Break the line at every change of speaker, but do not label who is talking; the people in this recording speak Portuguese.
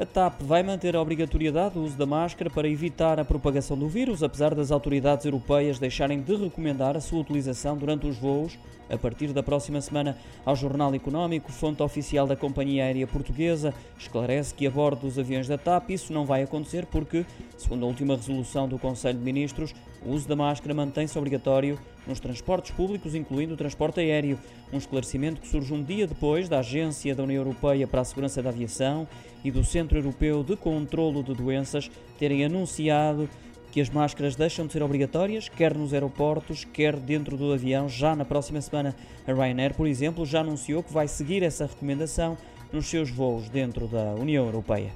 A TAP vai manter a obrigatoriedade do uso da máscara para evitar a propagação do vírus, apesar das autoridades europeias deixarem de recomendar a sua utilização durante os voos a partir da próxima semana. Ao Jornal Económico, fonte oficial da companhia aérea portuguesa esclarece que a bordo dos aviões da TAP isso não vai acontecer porque, segundo a última resolução do Conselho de Ministros, o uso da máscara mantém-se obrigatório nos transportes públicos, incluindo o transporte aéreo. Um esclarecimento que surge um dia depois da Agência da União Europeia para a Segurança da Aviação e do Centro Europeu de Controlo de Doenças terem anunciado que as máscaras deixam de ser obrigatórias, quer nos aeroportos, quer dentro do avião, já na próxima semana. A Ryanair, por exemplo, já anunciou que vai seguir essa recomendação nos seus voos dentro da União Europeia.